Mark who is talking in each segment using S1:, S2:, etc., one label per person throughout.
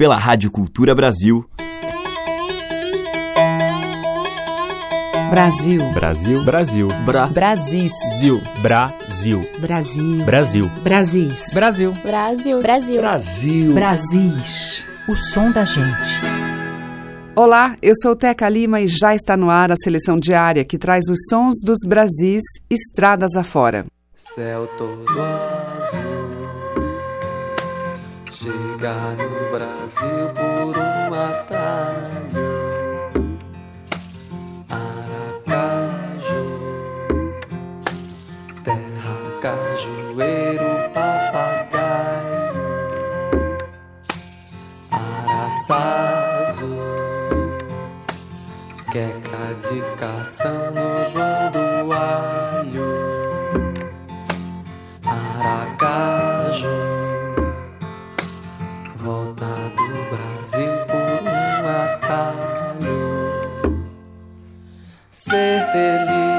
S1: pela Rádio Cultura Brasil.
S2: Brasil.
S3: Brasil. Brasil.
S2: Bra. Brasis.
S3: Zil. Brasil.
S2: Brasil.
S3: Brasil.
S2: Brasis.
S3: Brasil.
S4: Brasil. Brasil.
S5: Brasil.
S2: Brasis. O som da gente.
S6: Olá, eu sou Teca Lima e já está no ar a seleção diária que traz os sons dos Brasis estradas afora.
S7: Céu todo azul, chegar no Brasil por um atalho. Aracaju, terra cajueiro, papagaio. Araçazu, queca de cação no João do Alho. Aracaju, volta do Brasil por um atalho. Ser feliz,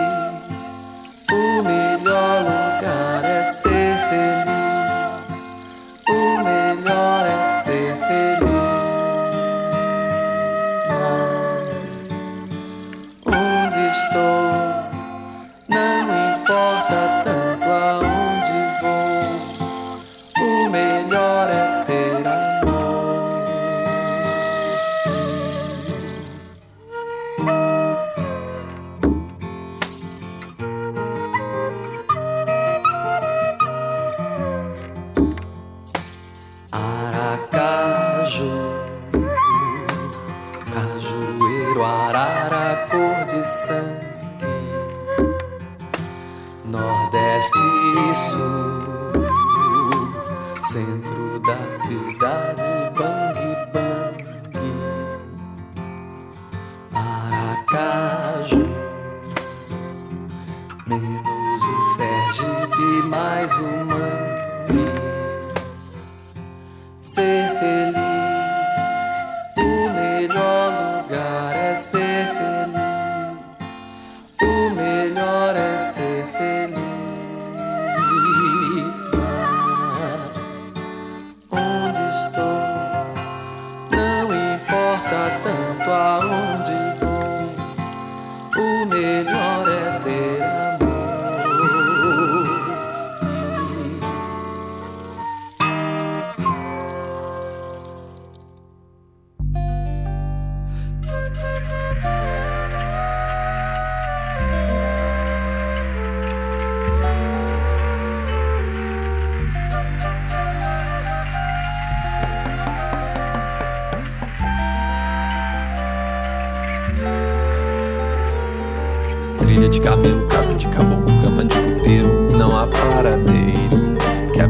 S7: cajueiro, arara, cor de sangue. Nordeste e sul, centro da cidade, bang bang. Aracaju, menos o Sergipe, mais o mangue.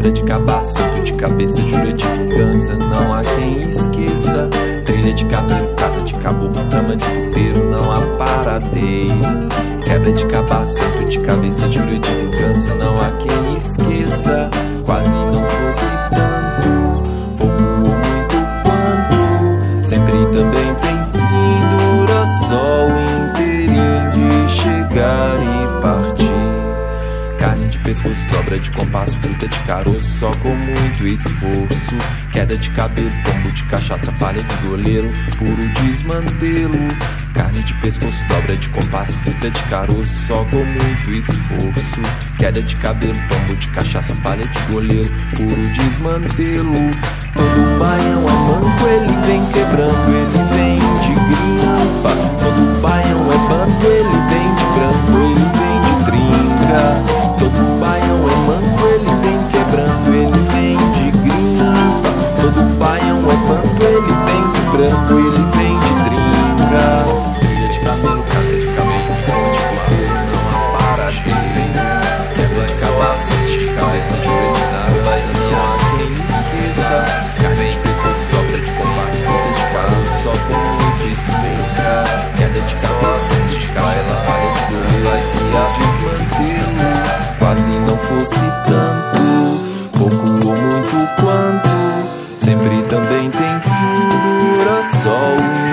S8: Quebra de cabaço, santo de cabeça, jura de vingança, não há quem esqueça. Trilha de cabelo, casa de caboclo, cama de puteiro, não há paradeiro. Quebra de cabaço, santo de cabeça, jura de vingança, não há quem esqueça. Quase não fosse tanto, pouco ou muito quanto, sempre também pescoço, dobra de compasso, fruta de caroço, só com muito esforço. Queda de cabelo, tombo de cachaça, falha de goleiro, puro desmantelo. Carne de pescoço, dobra de compasso, fruta de caroço, só com muito esforço. Queda de cabelo, tombo de cachaça, falha de goleiro, puro desmantelo. Todo baião é manco, ele vem quebrando, ele vem de grimpa. Todo baião é bando, ele vem de branco, ele vem de trinca. Fosse tanto, pouco ou muito quanto. Sempre também tem fim, dura só o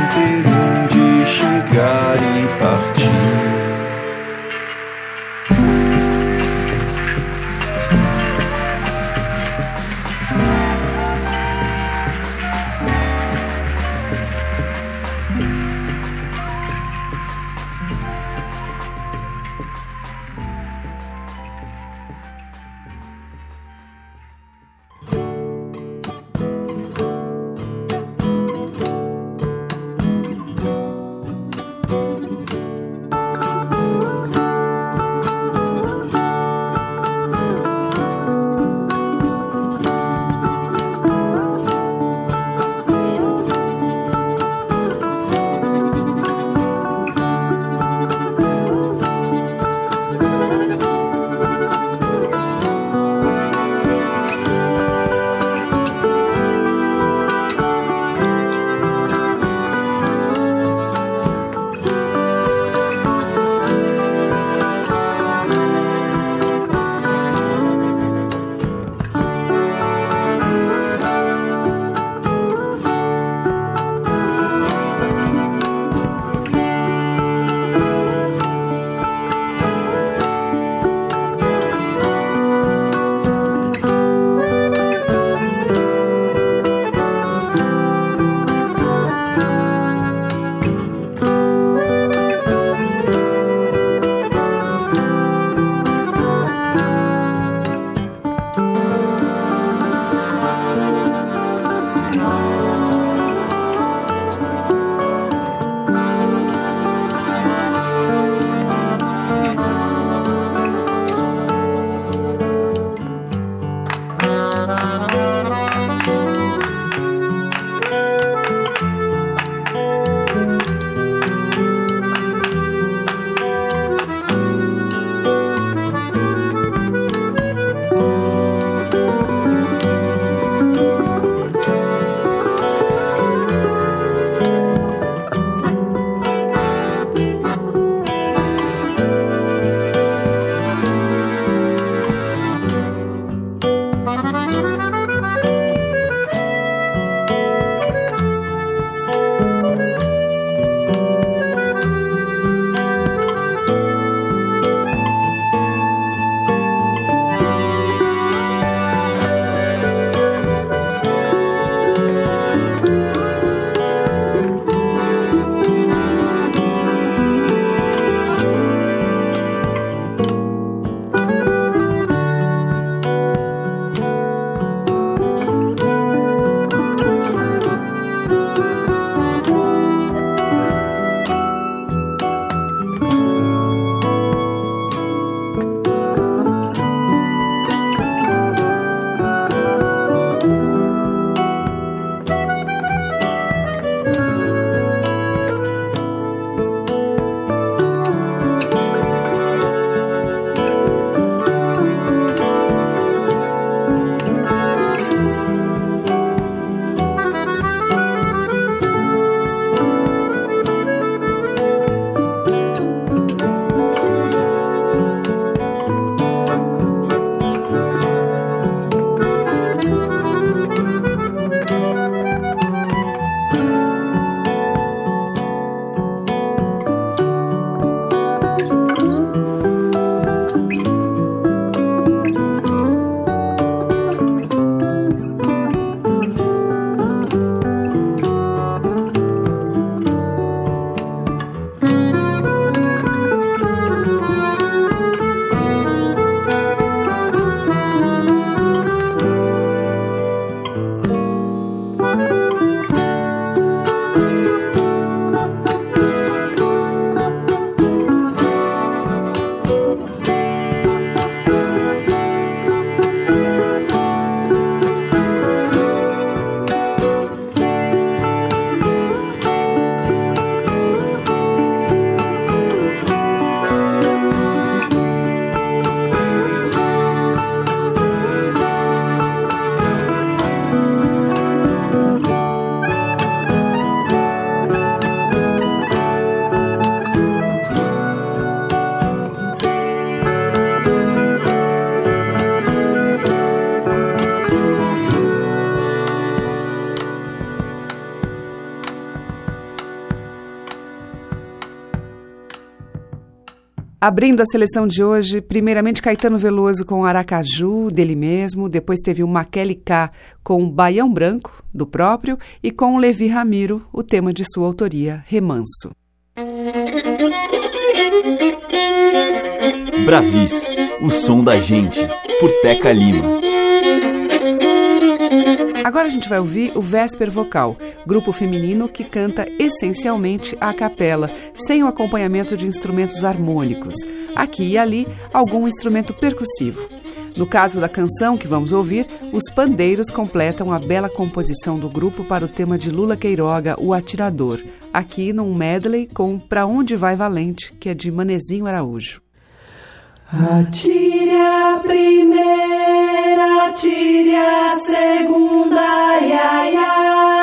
S6: Abrindo a seleção de hoje, primeiramente Caetano Veloso com Aracaju, dele mesmo, depois teve o Maquele K com Baião Branco, do próprio, e com Levi Ramiro, o tema de sua autoria, Remanso.
S1: Brasis, o som da gente, por Teca Lima.
S6: Agora a gente vai ouvir o Vesper Vocal, grupo feminino que canta essencialmente a capela, sem o acompanhamento de instrumentos harmônicos. Aqui e ali, algum instrumento percussivo. No caso da canção que vamos ouvir, os pandeiros completam a bela composição do grupo para o tema de Lula Queiroga, O Atirador, aqui num medley com Pra Onde Vai Valente, que é de Manezinho Araújo.
S9: Atire a primeira, atire a segunda, ia, ia,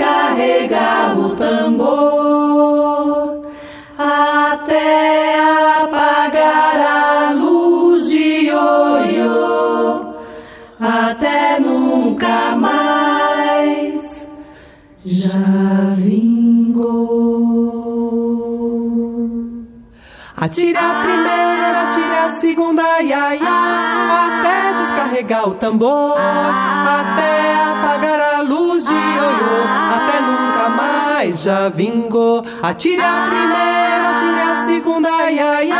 S9: descarregar o tambor, até apagar a luz de ioiô, até nunca mais. Já Atire a primeira, atire a segunda, ia, ia, até descarregar o tambor, até apagar mais já vingou. Atire a primeira, atire a segunda, ia, ia,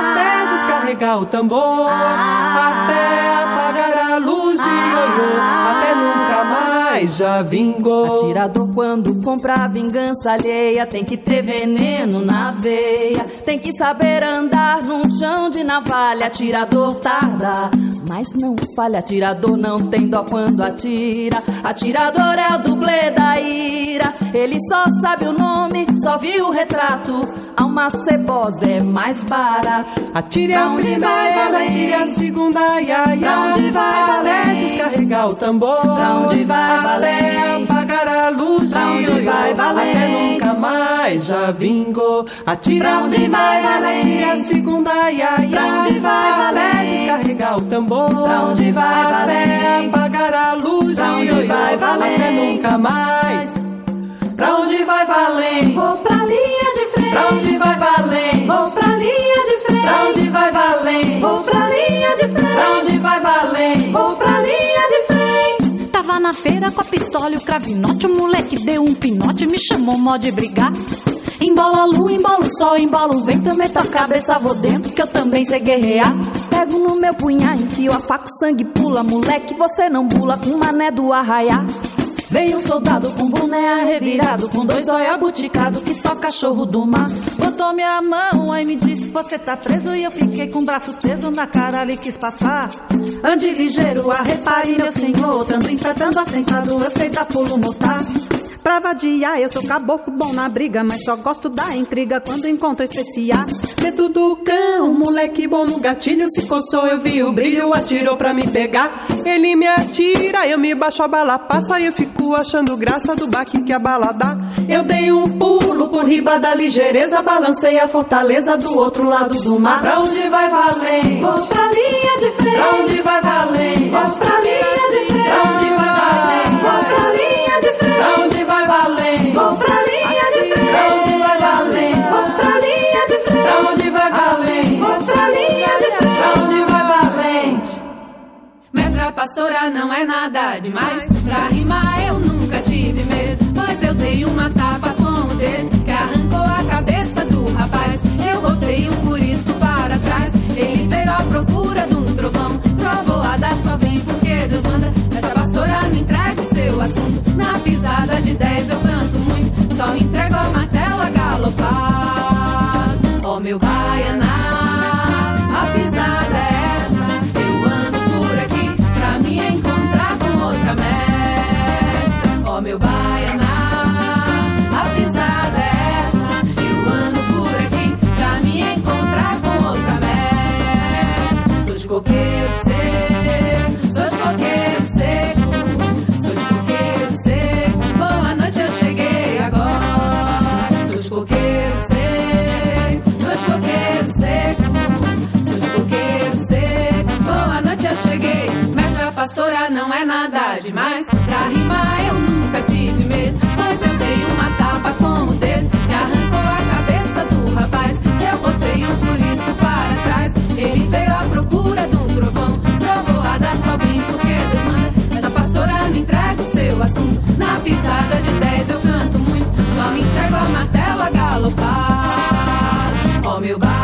S9: até descarregar o tambor, até apagar a luz de ioiô, até nunca mais já vingou.
S5: Atirador quando compra a vingança alheia tem que ter veneno na veia, tem que saber andar num chão de navalha. Atirador tarda, mas não falha. Atirador não tem dó quando atira. Atirador é o dublê da ira. Ele só sabe o nome, só viu o retrato. Alma cebosa é mais barato.
S9: Atire a primeira, atire a segunda, ia, ia.
S5: Pra onde vai valer?
S9: descarregar o tambor.
S5: Pra onde vai valer?
S9: Apagar a luz
S5: Pra onde
S9: de
S5: vai valer?
S9: Até nunca mais já vingou. Atire
S5: Pra onde vai valer?
S9: atire a segunda, ia, ia.
S5: Pra onde vai valer?
S9: descarregar o tambor.
S5: Pra onde vai valer?
S9: apagar a luz
S5: Pra
S9: de
S5: onde vai valer?
S9: Até nunca mais. Pra onde vai valendo?
S5: Vou pra
S10: na feira com a pistola e o cravinote. O moleque deu um pinote, me chamou mó de brigar. Embola a lua, embola o sol, embola o vento. Eu meto a cabeça, vou dentro, que eu também sei guerrear. Pego no meu punhar, enfio a faca, o sangue pula. Moleque, você não pula com mané do arraiar. Veio um soldado com boné revirado, com dois olhos buticados, que só cachorro do mar. Botou minha mão, aí me disse: Você tá preso. E eu fiquei com o braço teso na cara, ele quis passar. Ande ligeiro, a repare, meu senhor. Tando enfrentando assentado, eu sei dar pulo mortar.
S11: Pra vadiar, eu sou caboclo bom na briga, mas só gosto da intriga quando encontro especial.
S9: Medo do cão, moleque bom no gatilho. Se coçou, eu vi o brilho, atirou pra me pegar. Ele me atira, eu me baixo, a bala passa. E eu fico achando graça do baque que a bala dá.
S5: Eu dei um pulo por riba da ligeireza, balancei a fortaleza do outro lado do mar.
S9: Pra onde vai valendo?
S5: Vou pra linha de frente.
S9: Pra onde vai valendo?
S5: Vou pra linha de frente.
S12: Pastora não é nada demais. Pra rimar eu nunca tive medo. Pois eu dei uma tapa com o dedo que arrancou a cabeça do rapaz. Eu botei o curisco para trás. Ele veio à procura de um trovão. Trovoada só vem porque Deus manda. Essa pastora não entrega o seu assunto. Na pisada de 10 eu canto muito. Só entrego a martela galopar. Ó meu baianá, demais. Pra rimar eu nunca tive medo, mas eu dei uma tapa com o dedo que arrancou a cabeça do rapaz. Eu botei um furisco para trás, ele veio à procura de um trovão. Trovoada só bem porque Deus manda. Essa pastora me entrega o seu assunto. Na pisada de 10 eu canto muito, só me entrego a martela galopar. Ó oh, meu bar.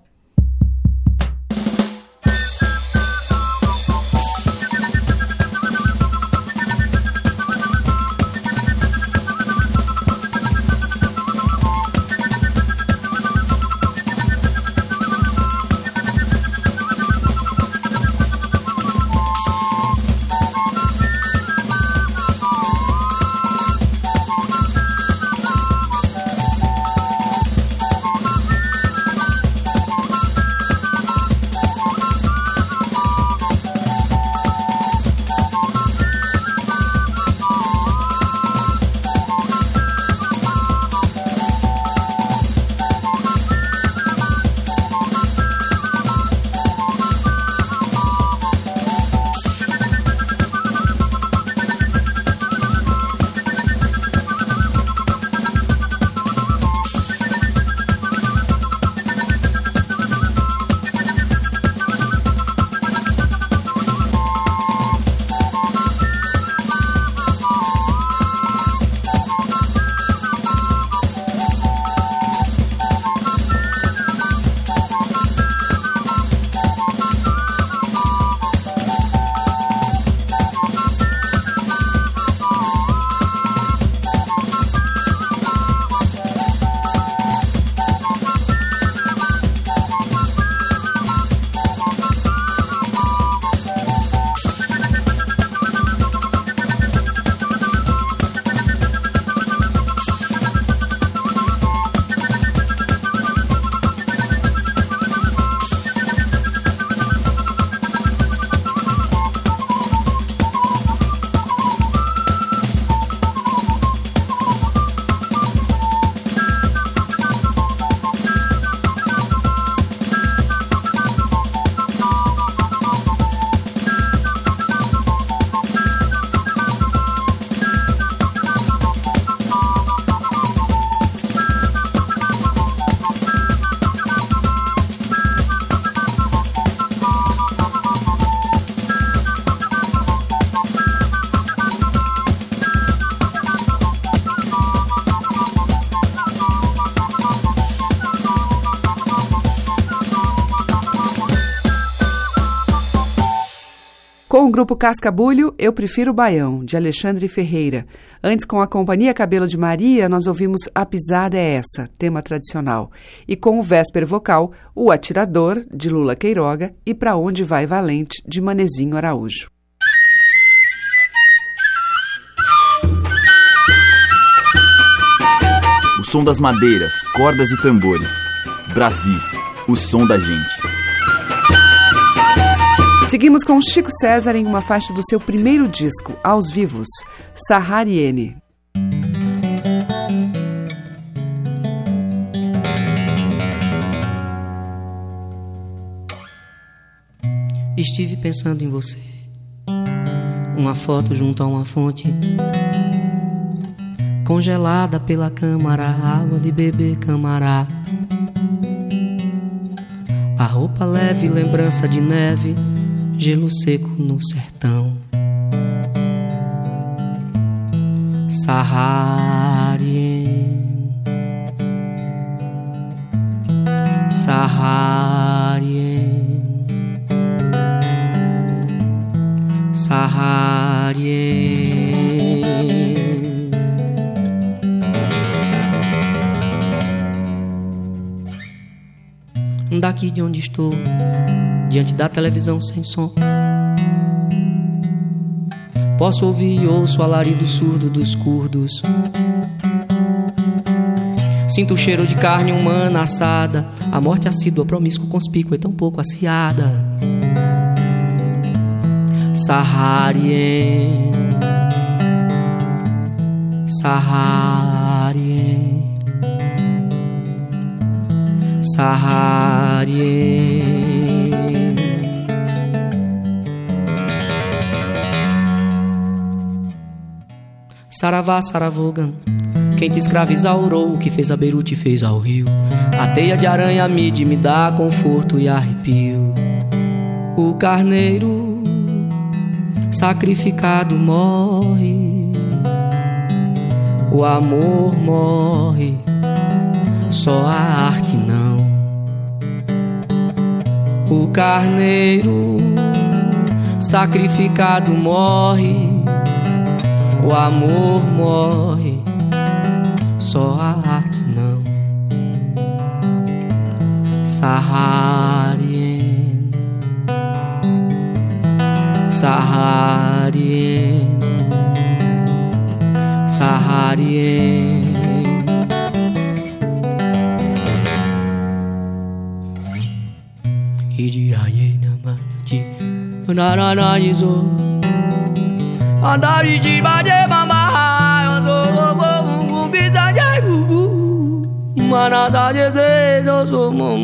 S6: Grupo Cascabulho, Eu Prefiro Baião, de Alexandre Ferreira. Antes, com a Companhia Cabelo de Maria, nós ouvimos A Pisada é Essa, tema tradicional. E com o Vésper Vocal, O Atirador, de Lula Queiroga, e Pra Onde Vai Valente, de Manezinho Araújo.
S1: O som das madeiras, cordas e tambores. Brasis, o som da gente.
S6: Seguimos com Chico César em uma faixa do seu primeiro disco, Aos Vivos, Sahariene.
S13: Estive pensando em você. Uma foto junto a uma fonte. Congelada pela câmara, água de beber camará. A roupa leve, lembrança de neve, gelo seco no sertão. Saharien. Saharien. Saharien. Daqui de onde estou, diante da televisão sem som. Posso ouvir e ouço o alarido surdo dos curdos. Sinto o cheiro de carne humana assada, a morte assídua, promíscua, conspícua e tão pouco aciada. Saharien, Saharien, Saharien. Saravá, Saravogan. Quem te escraviza orou, o que fez a Beirute fez ao rio. A teia de aranha mide me dá conforto e arrepio. O carneiro sacrificado morre. O amor morre, só a arte não. O carneiro sacrificado morre. O amor morre, só a arte não. Saharien, Saharien, Saharien. Idiayena manji, nananayizo. Andari andariji baje mama so bo ungu bisaje ubu mana daje se do so mom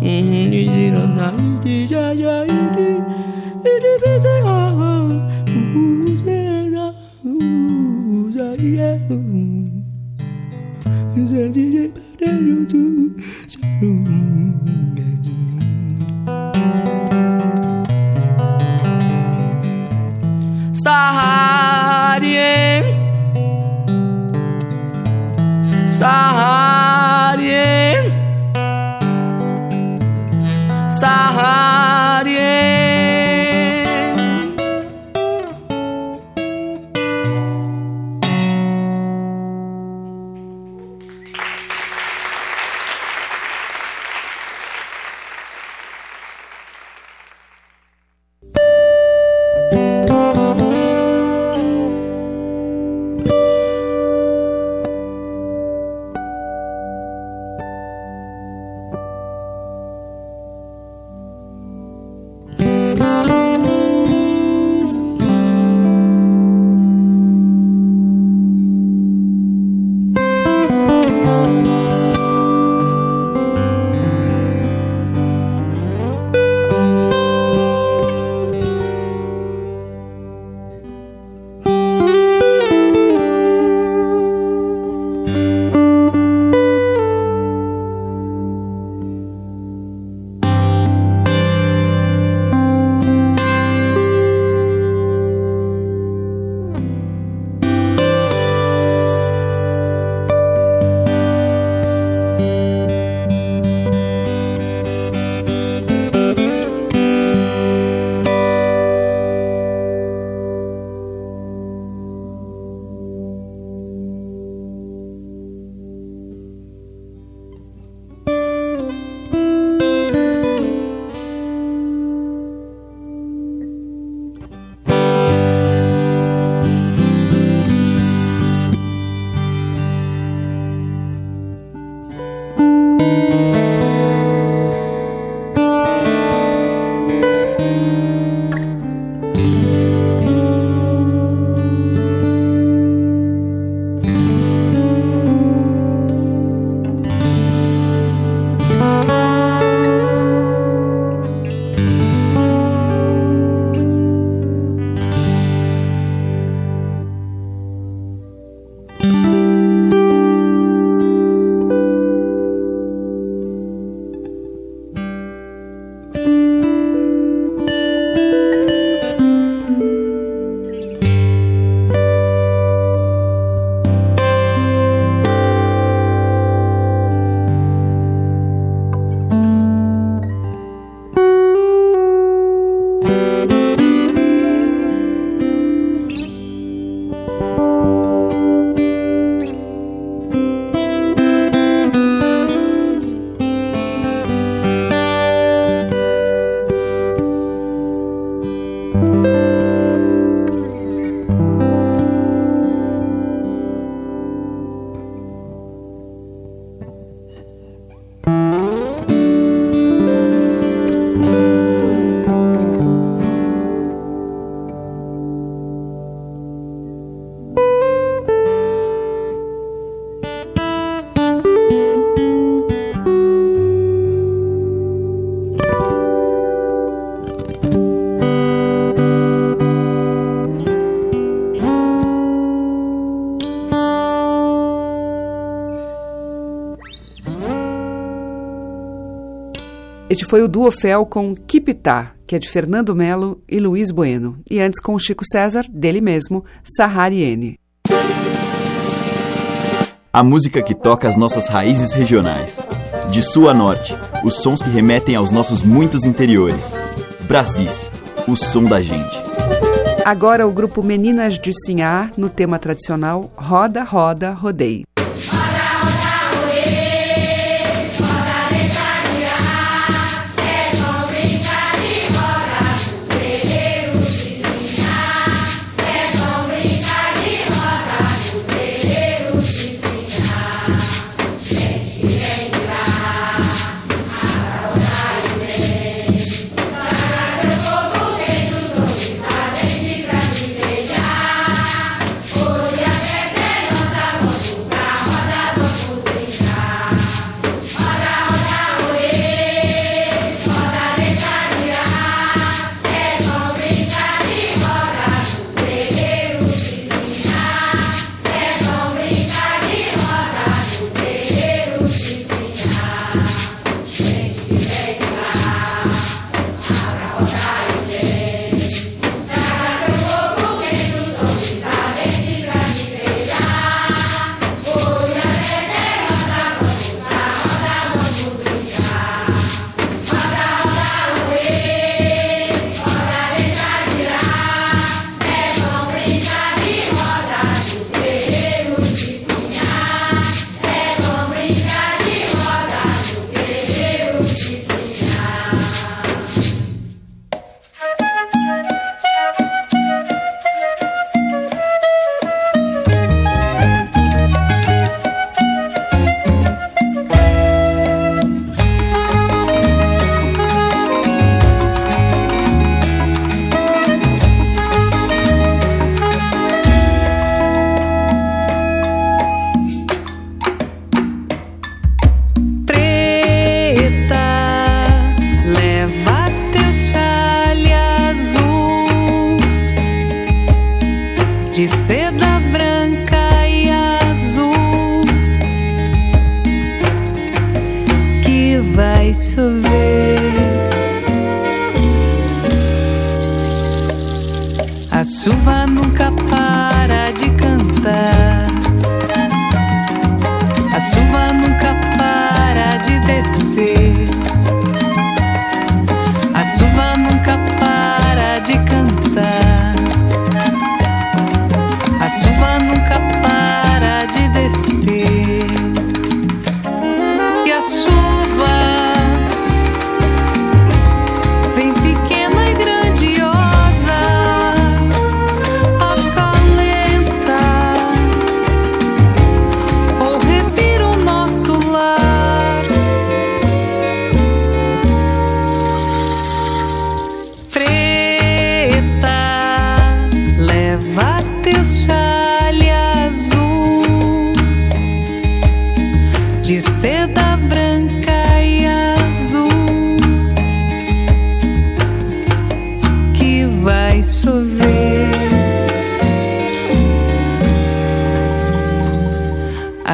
S13: ni jina na di ja ja di di bise ha
S6: Este foi o Duofel com Kipitá, que é de Fernando Melo e Luiz Bueno. E antes com Chico César, dele mesmo, Sahariene.
S1: A música que toca as nossas raízes regionais. De sul a norte, os sons que remetem aos nossos muitos interiores. Brasis, o som da gente.
S6: Agora o grupo Meninas de Sinhá, no tema tradicional Roda, Roda, Rodeio.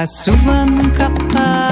S14: A chuva nunca para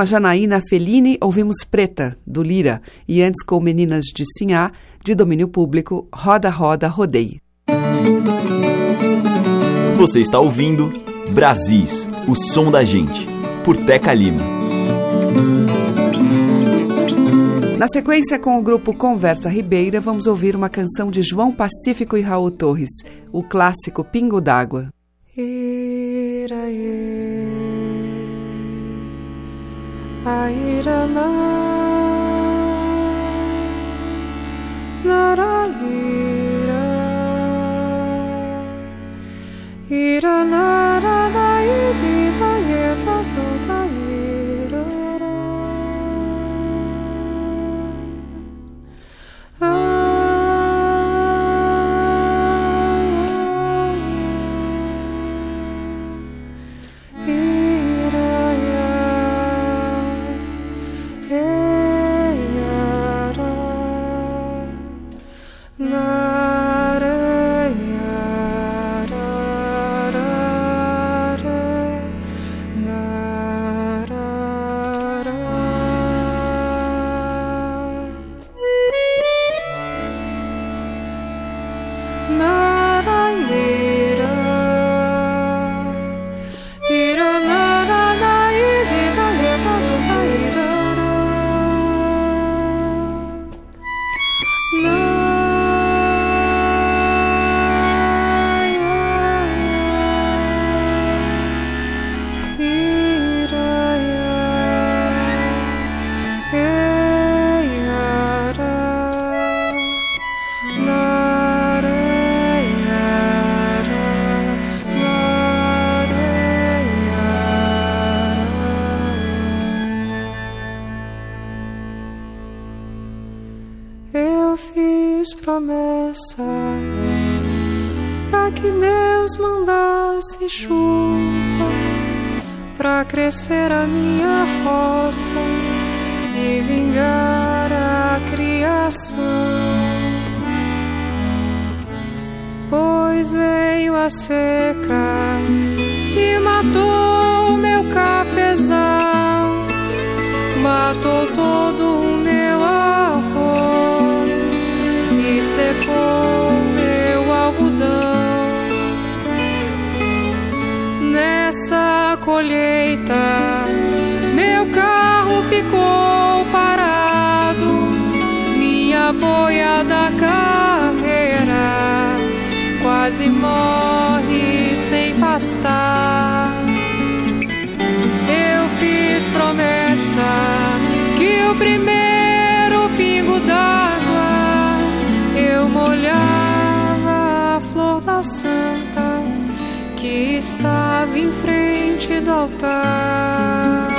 S4: a
S6: Janaína Fellini, ouvimos Preta, do Lira, e antes com Meninas de Sinhá, de domínio público, Roda, Roda, Rodeie.
S1: Você está ouvindo Brasis, o som da gente, por Teca Lima.
S6: Na sequência, com o grupo Conversa Ribeira, vamos ouvir uma canção de João Pacífico e Raul Torres, o clássico Pingo d'Água.
S4: I'd alone not I'd alone promessa para que Deus mandasse chuva para crescer a minha roça e vingar a criação. Pois veio a seca e matou meu cafezal, matou todo o estava em frente do altar.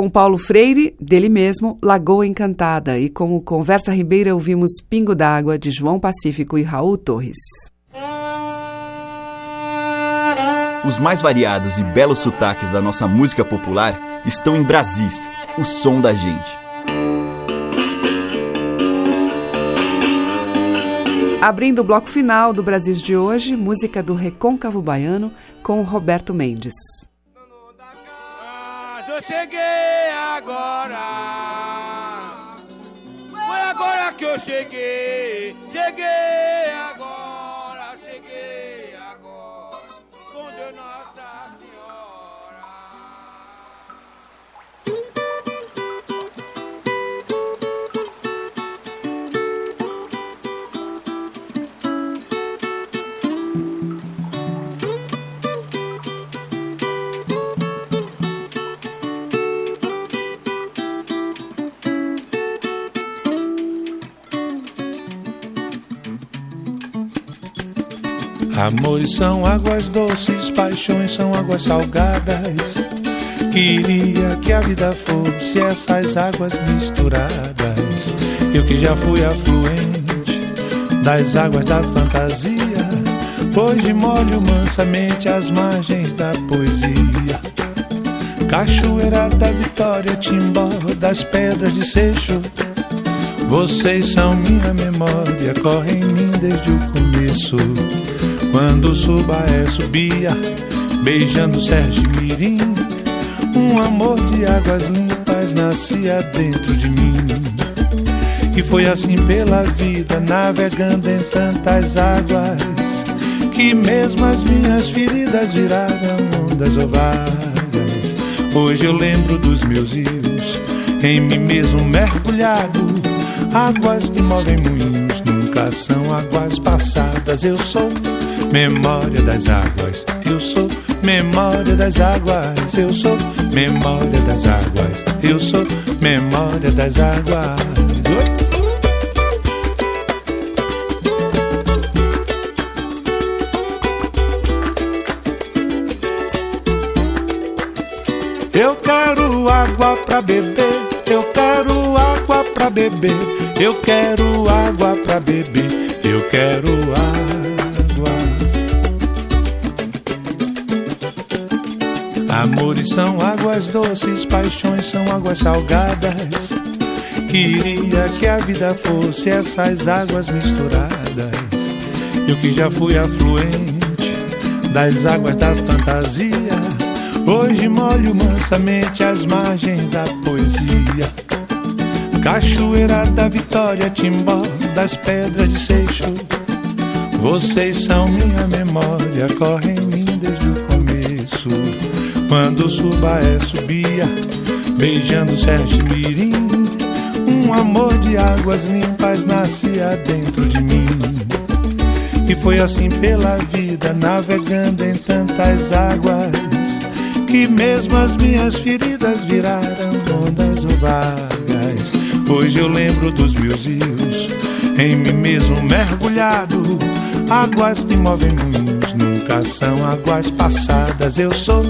S6: Com Paulo Freire, dele mesmo, Lagoa Encantada. E com o Conversa Ribeira ouvimos Pingo d'Água, de João Pacífico e Raul Torres.
S1: Os mais variados e belos sotaques da nossa música popular estão em Brasis, o som da gente.
S6: Abrindo o bloco final do Brasis de hoje, música do Recôncavo Baiano com Roberto Mendes.
S15: Cheguei agora. Foi agora que eu cheguei. Cheguei
S16: Amores são águas doces, paixões são águas salgadas. Queria que a vida fosse essas águas misturadas. Eu que já fui afluente das águas da fantasia. Hoje molho mansamente as margens da poesia. Cachoeira da Vitória, Timbó das pedras de Seixo. Vocês são minha memória, correm em mim desde o começo. Quando Subaé subia, beijando Sérgio Mirim, um amor de águas limpas nascia dentro de mim. E foi assim pela vida, navegando em tantas águas, que mesmo as minhas feridas viraram ondas ovadas. Hoje eu lembro dos meus rios, em mim mesmo mergulhado, águas que movem moinhos, nunca são águas passadas. Eu sou memória das águas. Eu sou memória das águas. Eu sou memória das águas. Eu sou memória das águas. Oi? Eu quero água pra beber. Eu quero água pra beber. Eu quero água pra beber. Eu quero água. Amores são águas doces, paixões são águas salgadas. Queria que a vida fosse essas águas misturadas. Eu que já fui afluente das águas da fantasia. Hoje molho mansamente as margens da poesia. Cachoeira da Vitória, Timbó das pedras de Seixo. Vocês são minha memória, correm em mim desde o. Quando o Subaé subia, beijando Sérgio Mirim, um amor de águas limpas nascia dentro de mim. E foi assim pela vida, navegando em tantas águas, que mesmo as minhas feridas viraram ondas vagas. Hoje eu lembro dos meus rios, em mim mesmo mergulhado, águas que movem moinhos, nunca são águas passadas. Eu sou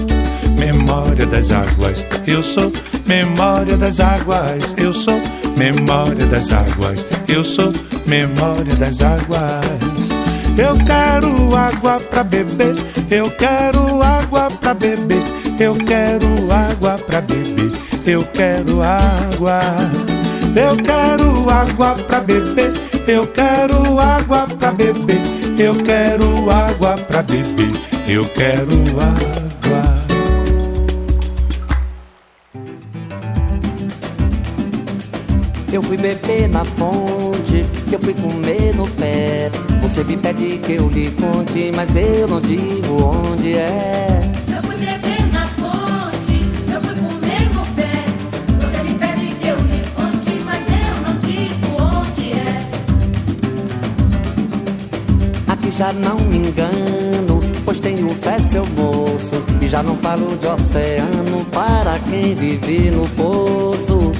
S16: memória das águas, eu sou memória das águas, eu sou memória das águas, eu sou memória das águas. Eu quero água pra beber, eu quero água pra beber, eu quero água pra beber, eu quero água. Eu quero água pra beber, eu quero água pra beber, eu quero água pra beber, eu quero água.
S17: Eu fui beber na fonte, eu fui comer no pé. Você me pede que eu lhe conte, mas eu não digo onde é.
S18: Eu fui beber na fonte, eu fui comer no pé. Você me pede que eu lhe conte, mas eu não digo onde é.
S17: Aqui já não me engano, pois tenho fé, seu moço. E já não falo de oceano para quem vive no poço.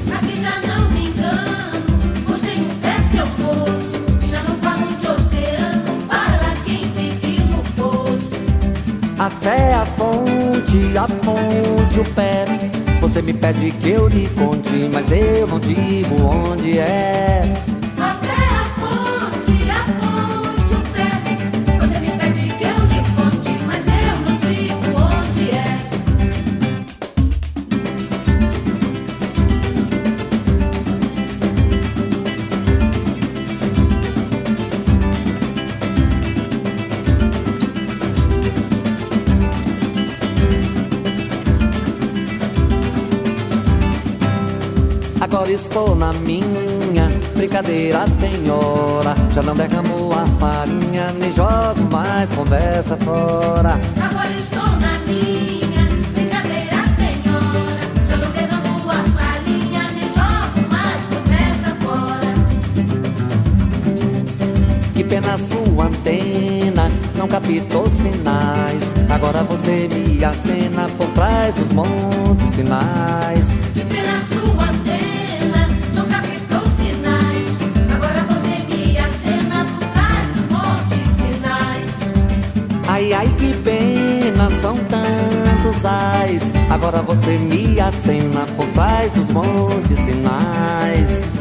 S17: É a fonte, a ponte, o pé.
S7: Você me pede que eu lhe conte, mas eu não digo onde é. Estou na minha, brincadeira tem hora. Já não derramo a farinha, nem jogo mais conversa fora.
S17: Agora estou na minha, brincadeira tem hora. Já não derramo a farinha, nem jogo mais conversa fora.
S7: Que pena sua antena, não captou sinais. Agora você me acena por trás dos montes sinais.
S17: Agora você me acena por trás dos montes sinais.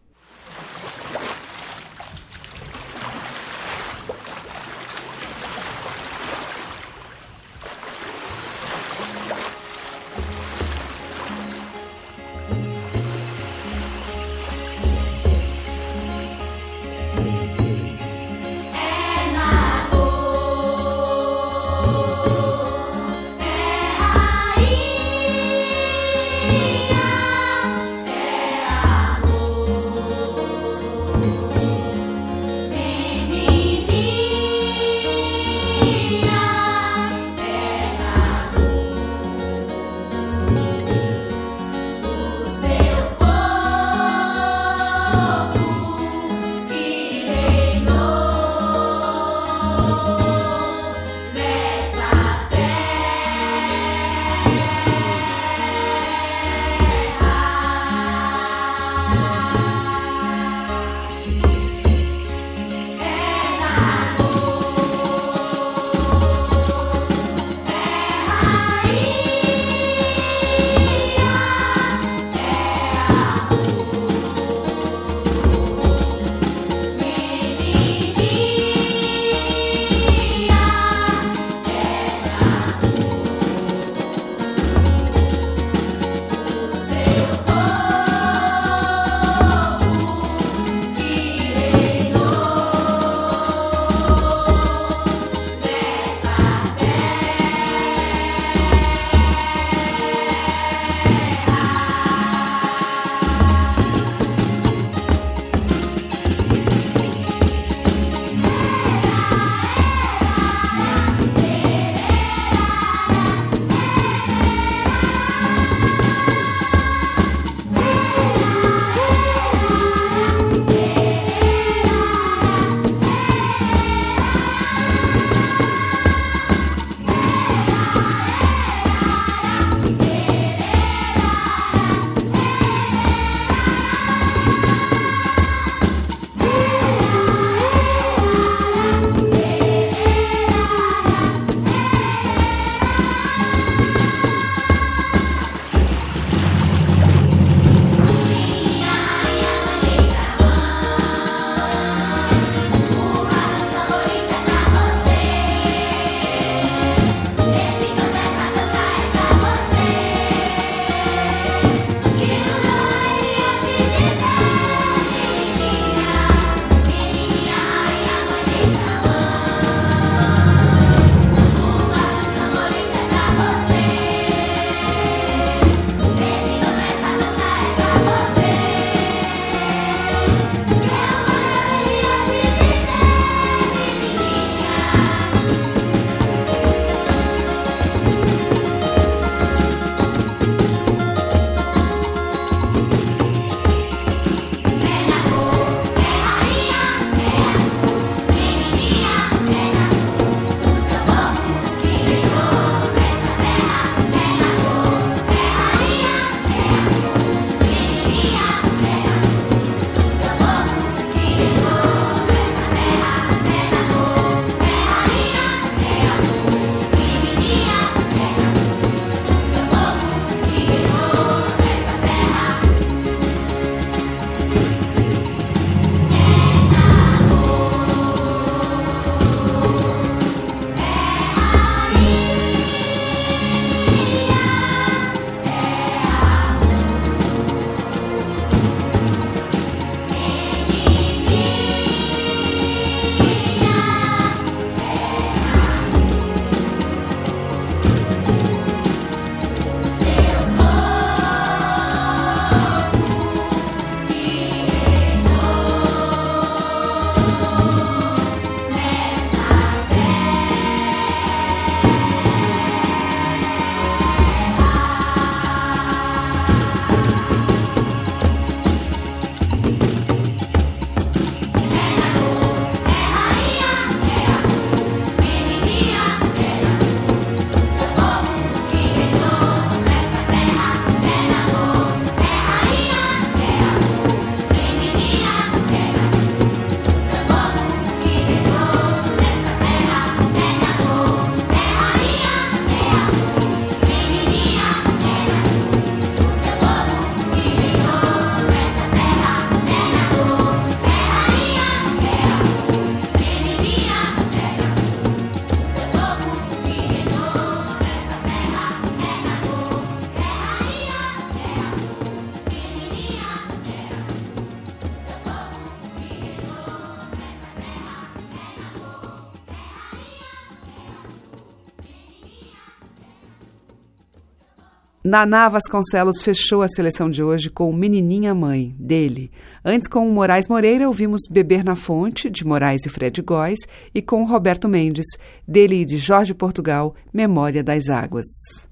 S6: Naná Vasconcelos fechou a seleção de hoje com Menininha Mãe, dele. Antes, com o Moraes Moreira, ouvimos Beber na Fonte, de Moraes e Fred Góes, e com Roberto Mendes, dele e de Jorge Portugal, Memória das Águas.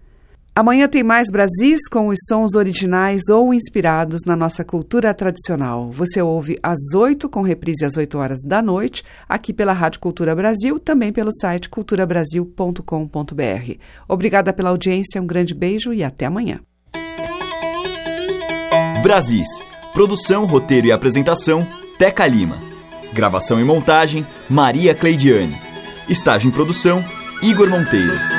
S6: Amanhã tem mais Brasis com os sons originais ou inspirados na nossa cultura tradicional. Você ouve às 8 com reprise às 8 horas da noite, aqui pela Rádio Cultura Brasil, também pelo site culturabrasil.com.br. Obrigada pela audiência, um grande beijo e até amanhã.
S1: Brasis. Produção, roteiro e apresentação, Teca Lima. Gravação e montagem, Maria Cleidiane. Estágio em produção, Igor Monteiro.